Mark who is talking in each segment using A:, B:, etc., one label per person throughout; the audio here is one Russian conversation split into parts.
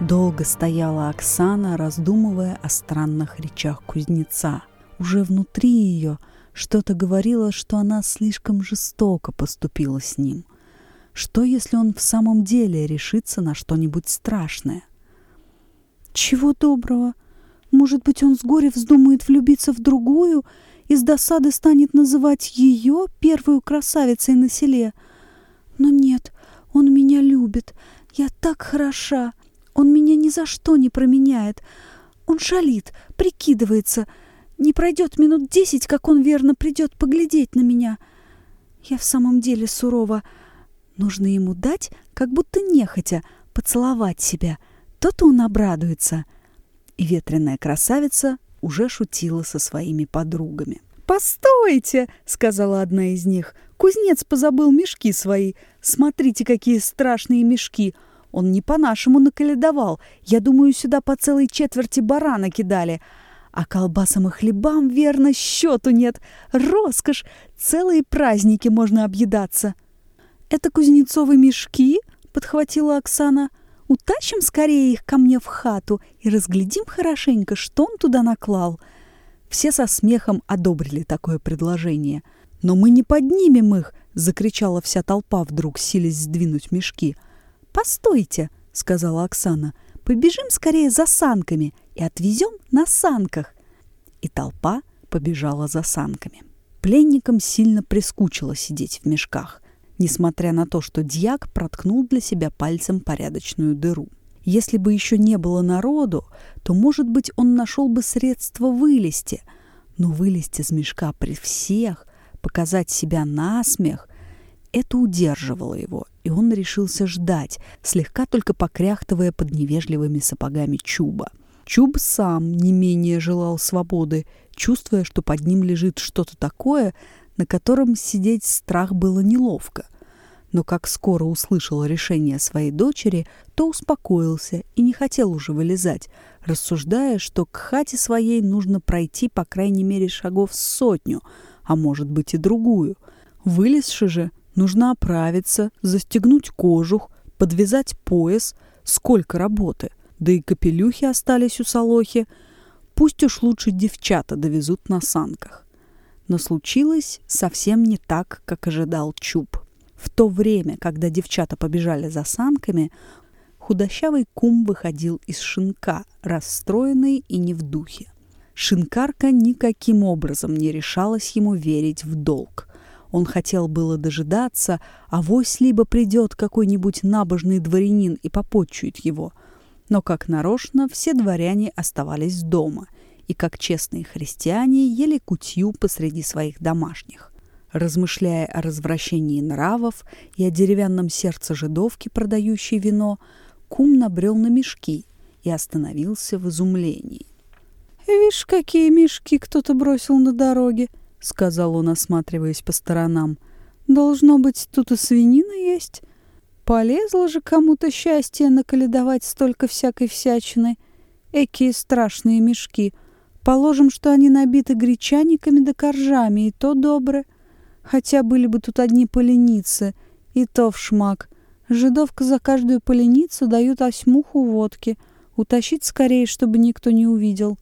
A: Долго стояла Оксана, раздумывая о странных речах кузнеца. Уже внутри ее что-то говорило, что она слишком жестоко поступила с ним. Что, если он в самом деле решится на что-нибудь страшное? Чего доброго? Может быть, он с горя вздумает влюбиться в другую и с досады станет называть ее первую красавицей на селе? Но нет, он меня любит. Я так хороша. Он меня ни за что не променяет. Он шалит, прикидывается. Не пройдет минут десять, как он верно придет поглядеть на меня. Я в самом деле сурова. Нужно ему дать, как будто нехотя, поцеловать себя. То-то он обрадуется. И ветреная красавица уже шутила со своими подругами. «Постойте!» — сказала одна из них. «Кузнец позабыл мешки свои. Смотрите, какие страшные мешки!» Он не по-нашему наколедовал. Я думаю, сюда по целой четверти барана кидали. А колбасам и хлебам, верно, счету нет. Роскошь! Целые праздники можно объедаться. «Это кузнецовые мешки?» — подхватила Оксана. «Утащим скорее их ко мне в хату и разглядим хорошенько, что он туда наклал». Все со смехом одобрили такое предложение. «Но мы не поднимем их!» — закричала вся толпа вдруг, силясь сдвинуть мешки — «Постойте», — сказала Оксана, — «побежим скорее за санками и отвезем на санках». И толпа побежала за санками. Пленникам сильно прискучило сидеть в мешках, несмотря на то, что дьяк проткнул для себя пальцем порядочную дыру. Если бы еще не было народу, то, может быть, он нашел бы средство вылезти, но вылезти из мешка при всех, показать себя на смех это удерживало его, и он решился ждать, слегка только покряхтывая под невежливыми сапогами Чуба. Чуб сам не менее желал свободы, чувствуя, что под ним лежит что-то такое, на котором сидеть страх было неловко. Но как скоро услышал решение своей дочери, то успокоился и не хотел уже вылезать, рассуждая, что к хате своей нужно пройти по крайней мере шагов сотню, а может быть и другую. Вылезши же, Нужно оправиться, застегнуть кожух, подвязать пояс. Сколько работы. Да и капелюхи остались у Солохи. Пусть уж лучше девчата довезут на санках. Но случилось совсем не так, как ожидал Чуб. В то время, когда девчата побежали за санками, худощавый кум выходил из шинка, расстроенный и не в духе. Шинкарка никаким образом не решалась ему верить в долг. Он хотел было дожидаться, а вось либо придет какой-нибудь набожный дворянин и попотчует его. Но, как нарочно, все дворяне оставались дома и, как честные христиане, ели кутью посреди своих домашних. Размышляя о развращении нравов и о деревянном сердце жидовки, продающей вино, кум набрел на мешки и остановился в изумлении. «Вишь, какие мешки кто-то бросил на дороге!» — сказал он, осматриваясь по сторонам. «Должно быть, тут и свинина есть. Полезло же кому-то счастье наколедовать столько всякой всячины. Экие страшные мешки. Положим, что они набиты гречаниками да коржами, и то добры. Хотя были бы тут одни поленицы, и то в шмак. Жидовка за каждую поленицу дают осьмуху водки. Утащить скорее, чтобы никто не увидел».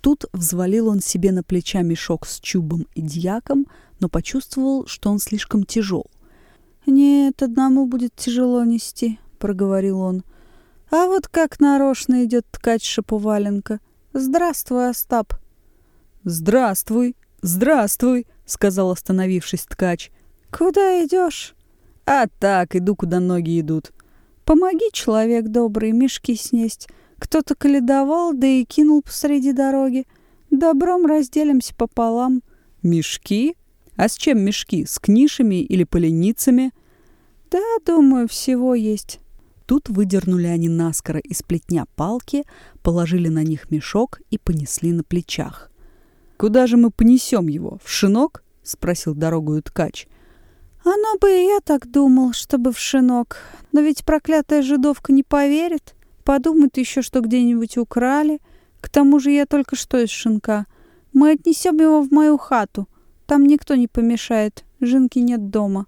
A: Тут взвалил он себе на плеча мешок с чубом и дьяком, но почувствовал, что он слишком тяжел. «Нет, одному будет тяжело нести», — проговорил он. «А вот как нарочно идет ткач Шаповаленко. Здравствуй, Остап!» «Здравствуй! Здравствуй!» — сказал, остановившись ткач. «Куда идешь?» «А так, иду, куда ноги идут». «Помоги, человек добрый, мешки снесть. Кто-то каледовал, да и кинул посреди дороги. Добром разделимся пополам. Мешки? А с чем мешки? С книшами или поленицами? Да, думаю, всего есть. Тут выдернули они наскоро из плетня палки, положили на них мешок и понесли на плечах. «Куда же мы понесем его? В шинок?» — спросил дорогую ткач. «Оно бы и я так думал, чтобы в шинок. Но ведь проклятая жидовка не поверит. Подумают еще, что где-нибудь украли. К тому же я только что из шинка. Мы отнесем его в мою хату. Там никто не помешает. Жинки нет дома.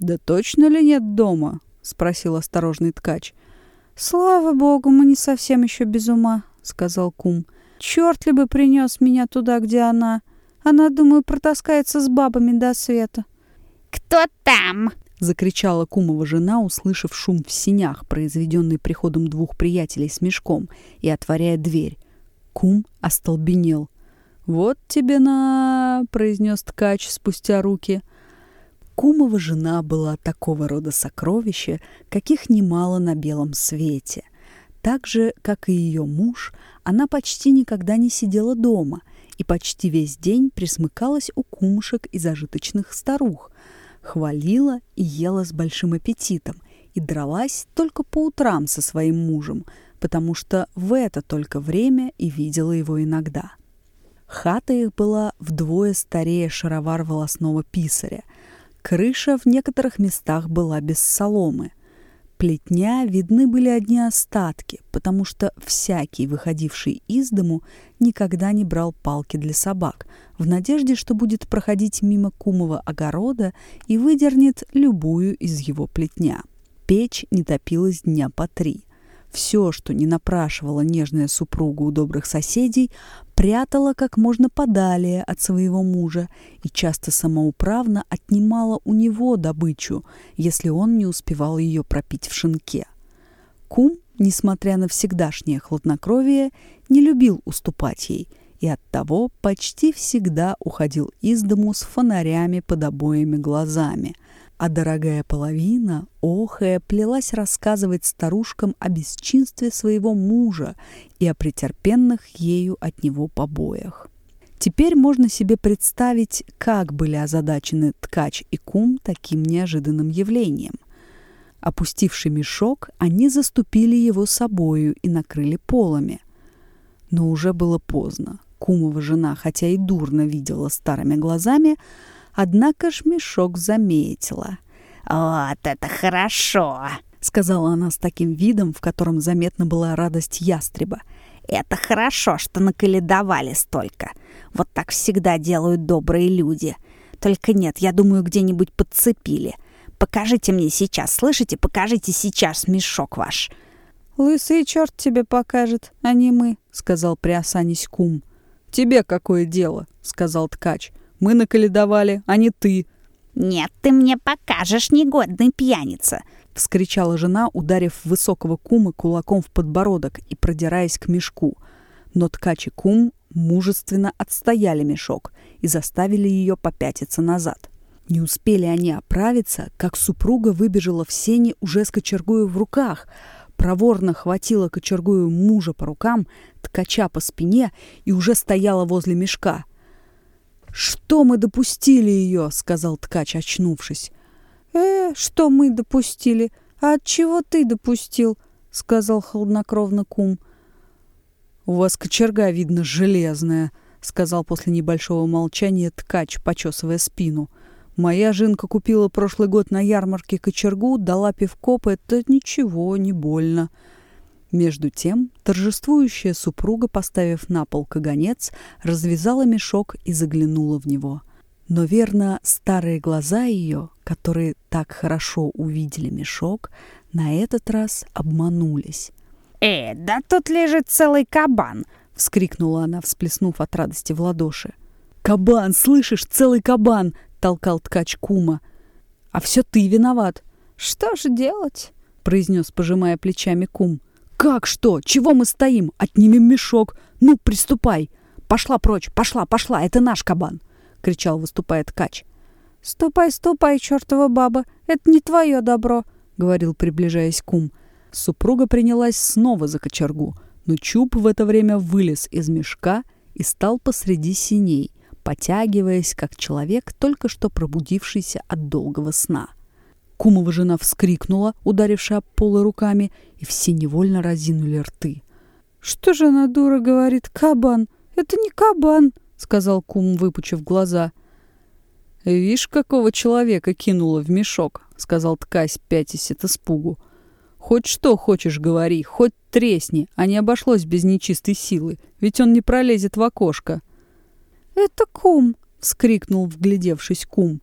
A: «Да точно ли нет дома?» — спросил осторожный ткач. «Слава богу, мы не совсем еще без ума», — сказал кум. «Черт ли бы принес меня туда, где она? Она, думаю, протаскается с бабами до света».
B: «Кто там?»
A: — закричала кумова жена, услышав шум в синях, произведенный приходом двух приятелей с мешком, и отворяя дверь. Кум остолбенел. «Вот тебе на...» — произнес ткач спустя руки. Кумова жена была такого рода сокровища, каких немало на белом свете. Так же, как и ее муж, она почти никогда не сидела дома и почти весь день присмыкалась у кумушек и зажиточных старух, хвалила и ела с большим аппетитом и дралась только по утрам со своим мужем, потому что в это только время и видела его иногда. Хата их была вдвое старее шаровар волосного писаря. Крыша в некоторых местах была без соломы. Плетня видны были одни остатки, потому что всякий, выходивший из дому, никогда не брал палки для собак, в надежде, что будет проходить мимо кумова огорода и выдернет любую из его плетня. Печь не топилась дня по три. Все, что не напрашивала нежная супруга у добрых соседей, прятала как можно подалее от своего мужа и часто самоуправно отнимала у него добычу, если он не успевал ее пропить в шинке. Кум, несмотря на всегдашнее хладнокровие, не любил уступать ей и оттого почти всегда уходил из дому с фонарями под обоими глазами – а дорогая половина, охая, плелась рассказывать старушкам о бесчинстве своего мужа и о претерпенных ею от него побоях. Теперь можно себе представить, как были озадачены ткач и кум таким неожиданным явлением. Опустивший мешок, они заступили его собою и накрыли полами. Но уже было поздно. Кумова жена, хотя и дурно видела старыми глазами, Однако ж мешок заметила.
B: «Вот это хорошо!»
A: — сказала она с таким видом, в котором заметна была радость ястреба.
B: «Это хорошо, что наколедовали столько. Вот так всегда делают добрые люди. Только нет, я думаю, где-нибудь подцепили. Покажите мне сейчас, слышите? Покажите сейчас мешок ваш».
A: «Лысый черт тебе покажет, а не мы», — сказал приосанись кум. «Тебе какое дело?» — сказал ткач. Мы наколедовали, а не ты».
B: «Нет, ты мне покажешь, негодный пьяница!»
A: — вскричала жена, ударив высокого кума кулаком в подбородок и продираясь к мешку. Но ткач и кум мужественно отстояли мешок и заставили ее попятиться назад. Не успели они оправиться, как супруга выбежала в сени уже с кочергою в руках, проворно хватила кочергою мужа по рукам, ткача по спине и уже стояла возле мешка — «Что мы допустили ее?» — сказал ткач, очнувшись. «Э, что мы допустили? А от чего ты допустил?» — сказал холоднокровно кум. «У вас кочерга, видно, железная», — сказал после небольшого молчания ткач, почесывая спину. «Моя жинка купила прошлый год на ярмарке кочергу, дала пивкоп, это ничего, не больно». Между тем, торжествующая супруга, поставив на пол каганец, развязала мешок и заглянула в него. Но верно, старые глаза ее, которые так хорошо увидели мешок, на этот раз обманулись.
B: «Э, да тут лежит целый кабан!»
A: — вскрикнула она, всплеснув от радости в ладоши. «Кабан, слышишь, целый кабан!» — толкал ткач кума. «А все ты виноват!» «Что же делать?» — произнес, пожимая плечами кум. «Как что? Чего мы стоим? Отнимем мешок. Ну, приступай!» «Пошла прочь! Пошла, пошла! Это наш кабан!» — кричал, выступая ткач. «Ступай, ступай, чертова баба! Это не твое добро!» — говорил, приближаясь кум. Супруга принялась снова за кочергу, но Чуб в это время вылез из мешка и стал посреди синей, потягиваясь, как человек, только что пробудившийся от долгого сна. Кумова жена вскрикнула, ударившая об полы руками, и все невольно разинули рты. «Что же она, дура, говорит? Кабан! Это не кабан!» — сказал кум, выпучив глаза. «Вишь, какого человека кинула в мешок!» — сказал ткась, пятясь от испугу. «Хоть что хочешь говори, хоть тресни, а не обошлось без нечистой силы, ведь он не пролезет в окошко». «Это кум!» — вскрикнул, вглядевшись кум.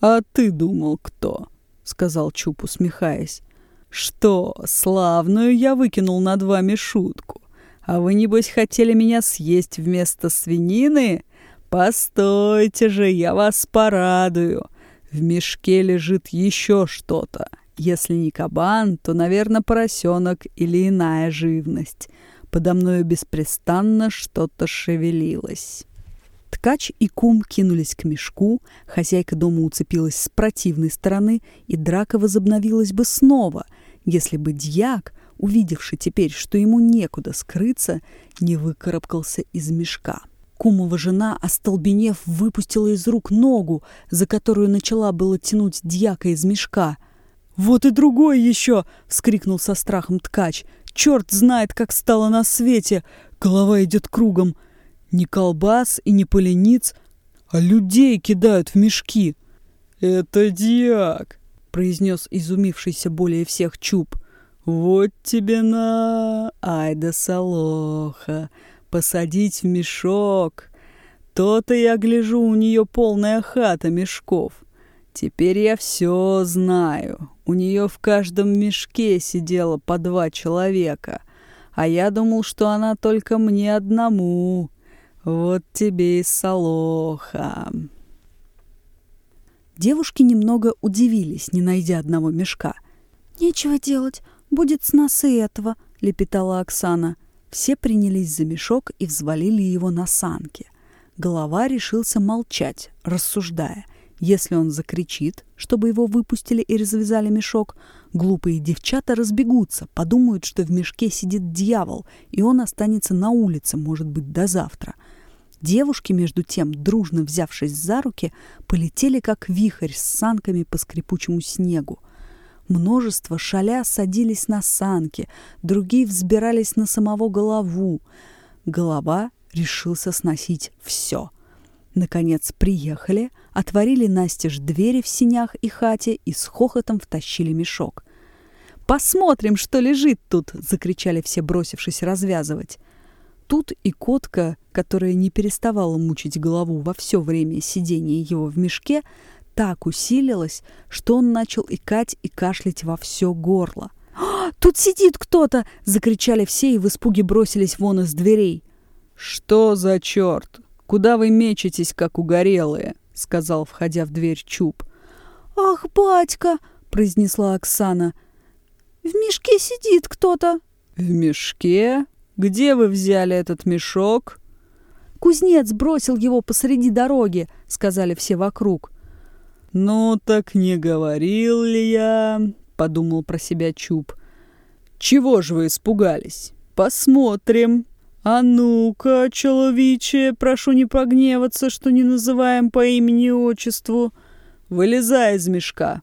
A: «А ты думал, кто?» — сказал Чуп, усмехаясь. Что, славную я выкинул над вами шутку. А вы, небось, хотели меня съесть вместо свинины? Постойте же, я вас порадую. В мешке лежит еще что-то. Если не кабан, то, наверное, поросенок или иная живность. Подо мною беспрестанно что-то шевелилось. Ткач и кум кинулись к мешку, хозяйка дома уцепилась с противной стороны, и драка возобновилась бы снова, если бы дьяк, увидевший теперь, что ему некуда скрыться, не выкарабкался из мешка. Кумова жена, остолбенев, выпустила из рук ногу, за которую начала было тянуть дьяка из мешка. «Вот и другой еще!» — вскрикнул со страхом ткач. «Черт знает, как стало на свете! Голова идет кругом! Ни колбас и ни полениц, а людей кидают в мешки!» «Это дьяк!» — произнес изумившийся более всех Чуб. «Вот тебе на... Ай да солоха! посадить в мешок. То-то я гляжу, у нее полная хата мешков. Теперь я все знаю. У нее в каждом мешке сидело по два человека, а я думал, что она только мне одному. Вот тебе и солоха.
B: Девушки немного удивились, не найдя одного мешка. «Нечего делать, будет с нас и этого», — лепетала Оксана. Все принялись за мешок и взвалили его на санки. Голова решился молчать, рассуждая. Если он закричит, чтобы его выпустили и развязали мешок, глупые девчата разбегутся, подумают, что в мешке сидит дьявол, и он останется на улице, может быть, до завтра. Девушки, между тем, дружно взявшись за руки, полетели как вихрь с санками по скрипучему снегу. Множество шаля садились на санки, другие взбирались на самого голову. Голова решился сносить все. Наконец приехали, отворили настежь двери в синях и хате и с хохотом втащили мешок. «Посмотрим, что лежит тут!» — закричали все, бросившись развязывать. Тут и котка, которая не переставала мучить голову во все время сидения его в мешке, так усилилась, что он начал икать и кашлять во все горло. «А, «Тут сидит кто-то!» — закричали все и в испуге бросились вон из дверей.
A: «Что за черт? Куда вы мечетесь, как угорелые?» — сказал, входя в дверь Чуб.
B: «Ах, батька!» — произнесла Оксана. «В мешке сидит кто-то».
A: «В мешке? Где вы взяли этот мешок?»
B: «Кузнец бросил его посреди дороги», — сказали все вокруг.
A: «Ну так не говорил ли я?» — подумал про себя Чуб. «Чего же вы испугались? Посмотрим. А ну-ка, человече, прошу не погневаться, что не называем по имени и отчеству. Вылезай из мешка».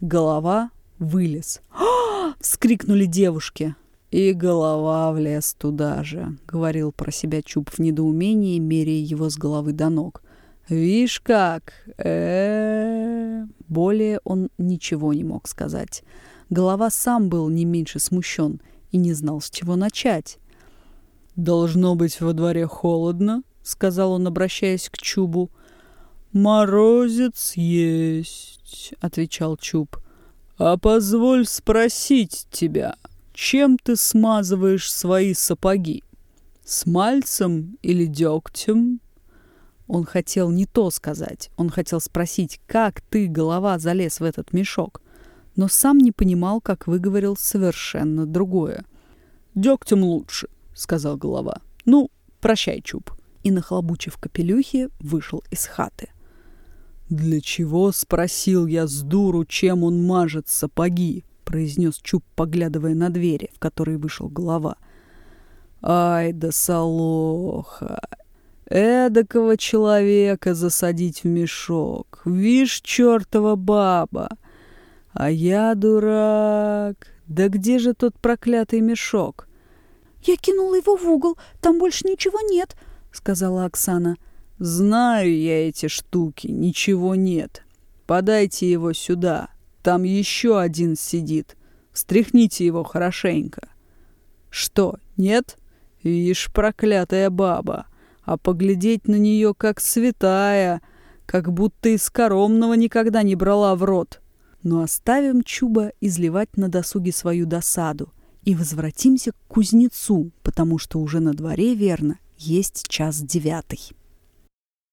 A: Голова вылез. «А!» — вскрикнули девушки. «И голова влез туда же», — говорил про себя Чуб в недоумении, меряя его с головы до ног. «Вишь как!» э Более он ничего не мог сказать. Голова сам был не меньше смущен и не знал, с чего начать. «Должно быть во дворе холодно», — сказал он, обращаясь к Чубу. «Морозец есть», — отвечал Чуб. «А позволь спросить тебя, чем ты смазываешь свои сапоги? Смальцем или дегтем?» Он хотел не то сказать. Он хотел спросить, как ты, голова, залез в этот мешок. Но сам не понимал, как выговорил совершенно другое. «Дегтем лучше», — сказал голова. «Ну, прощай, Чуб». И, нахлобучив капелюхи, вышел из хаты. «Для чего?» — спросил я с дуру, чем он мажет сапоги, — произнес Чуб, поглядывая на двери, в которые вышел голова. «Ай да солоха! Эдакого человека засадить в мешок. Вишь, чертова баба! А я дурак. Да где же тот проклятый мешок?
B: Я кинула его в угол, там больше ничего нет, сказала Оксана.
A: Знаю я эти штуки, ничего нет. Подайте его сюда, там еще один сидит. Встряхните его хорошенько. Что, нет? Вишь, проклятая баба а поглядеть на нее как святая, как будто из коромного никогда не брала в рот. Но оставим Чуба изливать на досуге свою досаду и возвратимся к кузнецу, потому что уже на дворе, верно, есть час девятый.